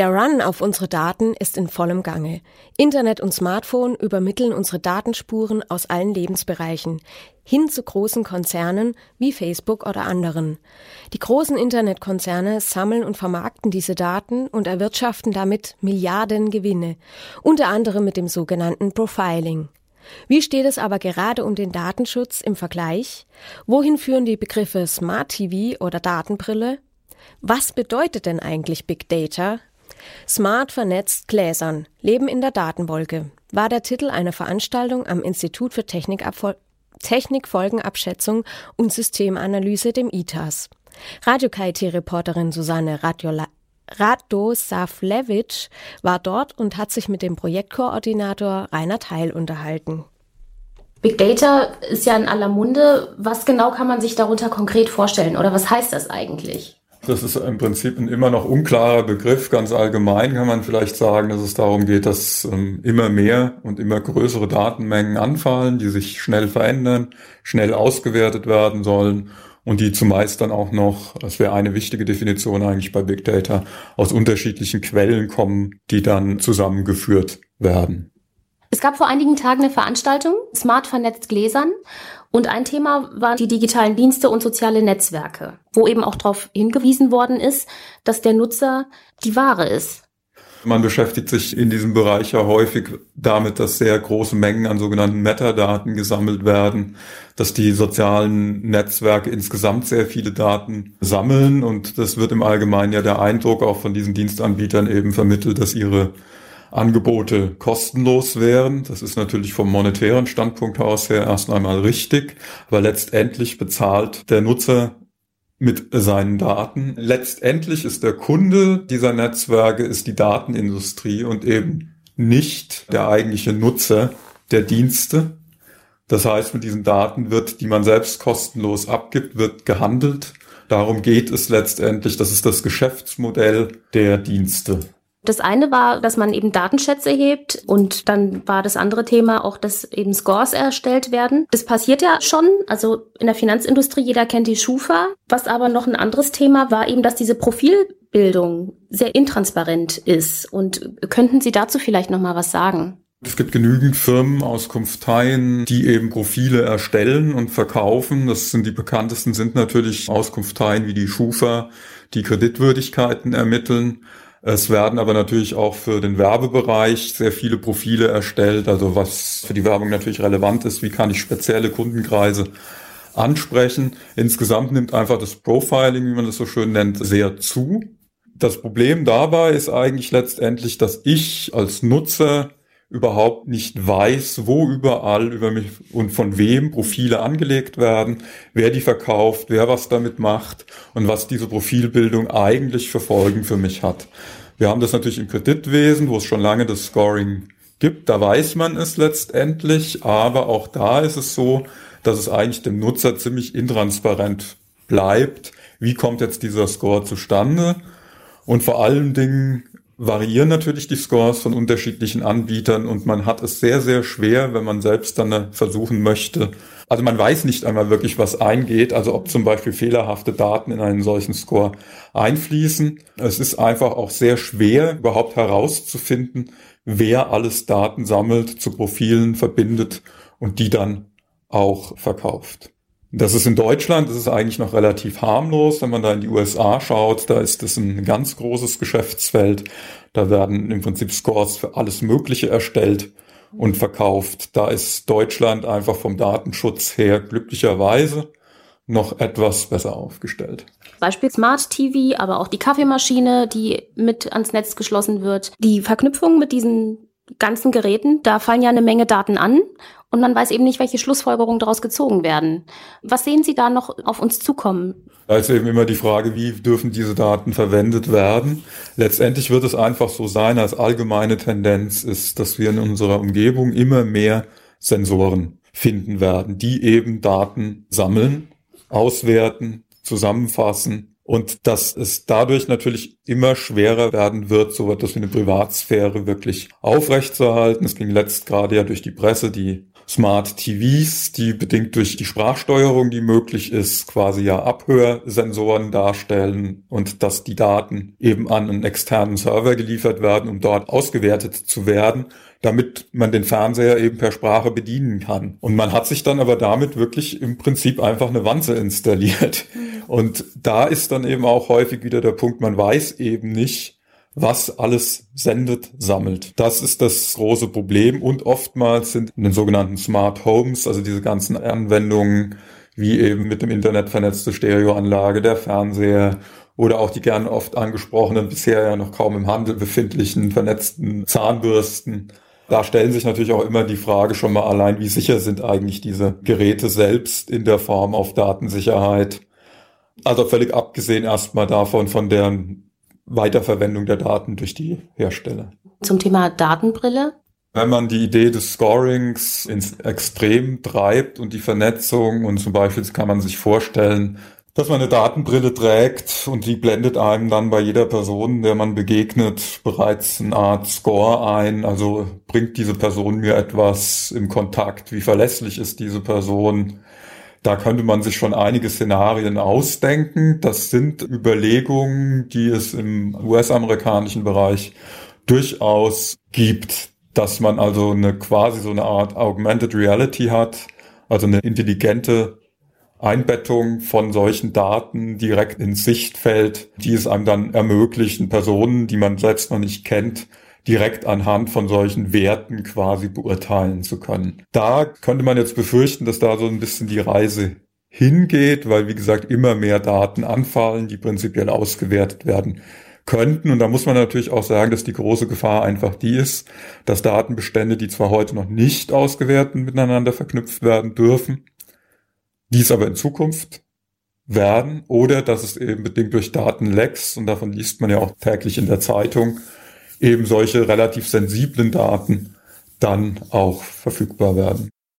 Der Run auf unsere Daten ist in vollem Gange. Internet und Smartphone übermitteln unsere Datenspuren aus allen Lebensbereichen hin zu großen Konzernen wie Facebook oder anderen. Die großen Internetkonzerne sammeln und vermarkten diese Daten und erwirtschaften damit Milliarden Gewinne, unter anderem mit dem sogenannten Profiling. Wie steht es aber gerade um den Datenschutz im Vergleich? Wohin führen die Begriffe Smart TV oder Datenbrille? Was bedeutet denn eigentlich Big Data? Smart vernetzt Gläsern, Leben in der Datenwolke war der Titel einer Veranstaltung am Institut für Technikfolgenabschätzung und Systemanalyse, dem ITAS. Radio-KIT-Reporterin Susanne Radiola war dort und hat sich mit dem Projektkoordinator Rainer Teil unterhalten. Big Data ist ja in aller Munde. Was genau kann man sich darunter konkret vorstellen oder was heißt das eigentlich? Das ist im Prinzip ein immer noch unklarer Begriff. Ganz allgemein kann man vielleicht sagen, dass es darum geht, dass ähm, immer mehr und immer größere Datenmengen anfallen, die sich schnell verändern, schnell ausgewertet werden sollen und die zumeist dann auch noch, das wäre eine wichtige Definition eigentlich bei Big Data, aus unterschiedlichen Quellen kommen, die dann zusammengeführt werden. Es gab vor einigen Tagen eine Veranstaltung, Smart vernetzt Gläsern. Und ein Thema waren die digitalen Dienste und soziale Netzwerke, wo eben auch darauf hingewiesen worden ist, dass der Nutzer die Ware ist. Man beschäftigt sich in diesem Bereich ja häufig damit, dass sehr große Mengen an sogenannten Metadaten gesammelt werden, dass die sozialen Netzwerke insgesamt sehr viele Daten sammeln und das wird im Allgemeinen ja der Eindruck auch von diesen Dienstanbietern eben vermittelt, dass ihre Angebote kostenlos wären. Das ist natürlich vom monetären Standpunkt aus her erst einmal richtig, aber letztendlich bezahlt der Nutzer mit seinen Daten. Letztendlich ist der Kunde dieser Netzwerke ist die Datenindustrie und eben nicht der eigentliche Nutzer der Dienste. Das heißt, mit diesen Daten wird, die man selbst kostenlos abgibt, wird gehandelt. Darum geht es letztendlich. Das ist das Geschäftsmodell der Dienste. Das eine war, dass man eben Datenschätze hebt und dann war das andere Thema auch, dass eben Scores erstellt werden. Das passiert ja schon, also in der Finanzindustrie, jeder kennt die Schufa. Was aber noch ein anderes Thema war eben, dass diese Profilbildung sehr intransparent ist. Und könnten Sie dazu vielleicht noch mal was sagen? Es gibt genügend Firmen, Auskunfteien, die eben Profile erstellen und verkaufen. Das sind die bekanntesten sind natürlich Auskunfteien wie die Schufa, die Kreditwürdigkeiten ermitteln. Es werden aber natürlich auch für den Werbebereich sehr viele Profile erstellt, also was für die Werbung natürlich relevant ist, wie kann ich spezielle Kundenkreise ansprechen. Insgesamt nimmt einfach das Profiling, wie man das so schön nennt, sehr zu. Das Problem dabei ist eigentlich letztendlich, dass ich als Nutzer überhaupt nicht weiß, wo überall über mich und von wem Profile angelegt werden, wer die verkauft, wer was damit macht und was diese Profilbildung eigentlich für Folgen für mich hat. Wir haben das natürlich im Kreditwesen, wo es schon lange das Scoring gibt, da weiß man es letztendlich, aber auch da ist es so, dass es eigentlich dem Nutzer ziemlich intransparent bleibt, wie kommt jetzt dieser Score zustande? Und vor allen Dingen variieren natürlich die Scores von unterschiedlichen Anbietern und man hat es sehr, sehr schwer, wenn man selbst dann versuchen möchte. Also man weiß nicht einmal wirklich, was eingeht, also ob zum Beispiel fehlerhafte Daten in einen solchen Score einfließen. Es ist einfach auch sehr schwer, überhaupt herauszufinden, wer alles Daten sammelt, zu Profilen verbindet und die dann auch verkauft. Das ist in Deutschland, das ist eigentlich noch relativ harmlos. Wenn man da in die USA schaut, da ist das ein ganz großes Geschäftsfeld. Da werden im Prinzip Scores für alles Mögliche erstellt und verkauft. Da ist Deutschland einfach vom Datenschutz her glücklicherweise noch etwas besser aufgestellt. Beispiel Smart TV, aber auch die Kaffeemaschine, die mit ans Netz geschlossen wird. Die Verknüpfung mit diesen ganzen Geräten, da fallen ja eine Menge Daten an und man weiß eben nicht, welche Schlussfolgerungen daraus gezogen werden. Was sehen Sie da noch auf uns zukommen? Da ist eben immer die Frage, wie dürfen diese Daten verwendet werden? Letztendlich wird es einfach so sein, als allgemeine Tendenz ist, dass wir in unserer Umgebung immer mehr Sensoren finden werden, die eben Daten sammeln, auswerten, zusammenfassen und dass es dadurch natürlich immer schwerer werden wird, so etwas wie eine Privatsphäre wirklich aufrechtzuerhalten. Es ging letzt gerade ja durch die Presse die Smart TVs, die bedingt durch die Sprachsteuerung, die möglich ist, quasi ja Abhörsensoren darstellen und dass die Daten eben an einen externen Server geliefert werden, um dort ausgewertet zu werden, damit man den Fernseher eben per Sprache bedienen kann. Und man hat sich dann aber damit wirklich im Prinzip einfach eine Wanze installiert. Mhm. Und da ist dann eben auch häufig wieder der Punkt, man weiß eben nicht, was alles sendet, sammelt. Das ist das große Problem und oftmals sind in den sogenannten Smart Homes, also diese ganzen Anwendungen, wie eben mit dem Internet vernetzte Stereoanlage, der Fernseher oder auch die gern oft angesprochenen, bisher ja noch kaum im Handel befindlichen vernetzten Zahnbürsten. Da stellen sich natürlich auch immer die Frage schon mal allein, wie sicher sind eigentlich diese Geräte selbst in der Form auf Datensicherheit. Also völlig abgesehen erstmal davon, von deren Weiterverwendung der Daten durch die Hersteller. Zum Thema Datenbrille. Wenn man die Idee des Scorings ins Extrem treibt und die Vernetzung und zum Beispiel kann man sich vorstellen, dass man eine Datenbrille trägt und die blendet einem dann bei jeder Person, der man begegnet, bereits eine Art Score ein. Also bringt diese Person mir etwas im Kontakt? Wie verlässlich ist diese Person? Da könnte man sich schon einige Szenarien ausdenken. Das sind Überlegungen, die es im US-amerikanischen Bereich durchaus gibt, dass man also eine quasi so eine Art Augmented Reality hat, also eine intelligente Einbettung von solchen Daten direkt ins Sichtfeld, die es einem dann ermöglichen, Personen, die man selbst noch nicht kennt, direkt anhand von solchen Werten quasi beurteilen zu können. Da könnte man jetzt befürchten, dass da so ein bisschen die Reise hingeht, weil wie gesagt immer mehr Daten anfallen, die prinzipiell ausgewertet werden könnten. Und da muss man natürlich auch sagen, dass die große Gefahr einfach die ist, dass Datenbestände, die zwar heute noch nicht ausgewertet miteinander verknüpft werden dürfen, dies aber in Zukunft werden oder dass es eben bedingt durch Datenlecks, und davon liest man ja auch täglich in der Zeitung, eben solche relativ sensiblen Daten dann auch verfügbar werden.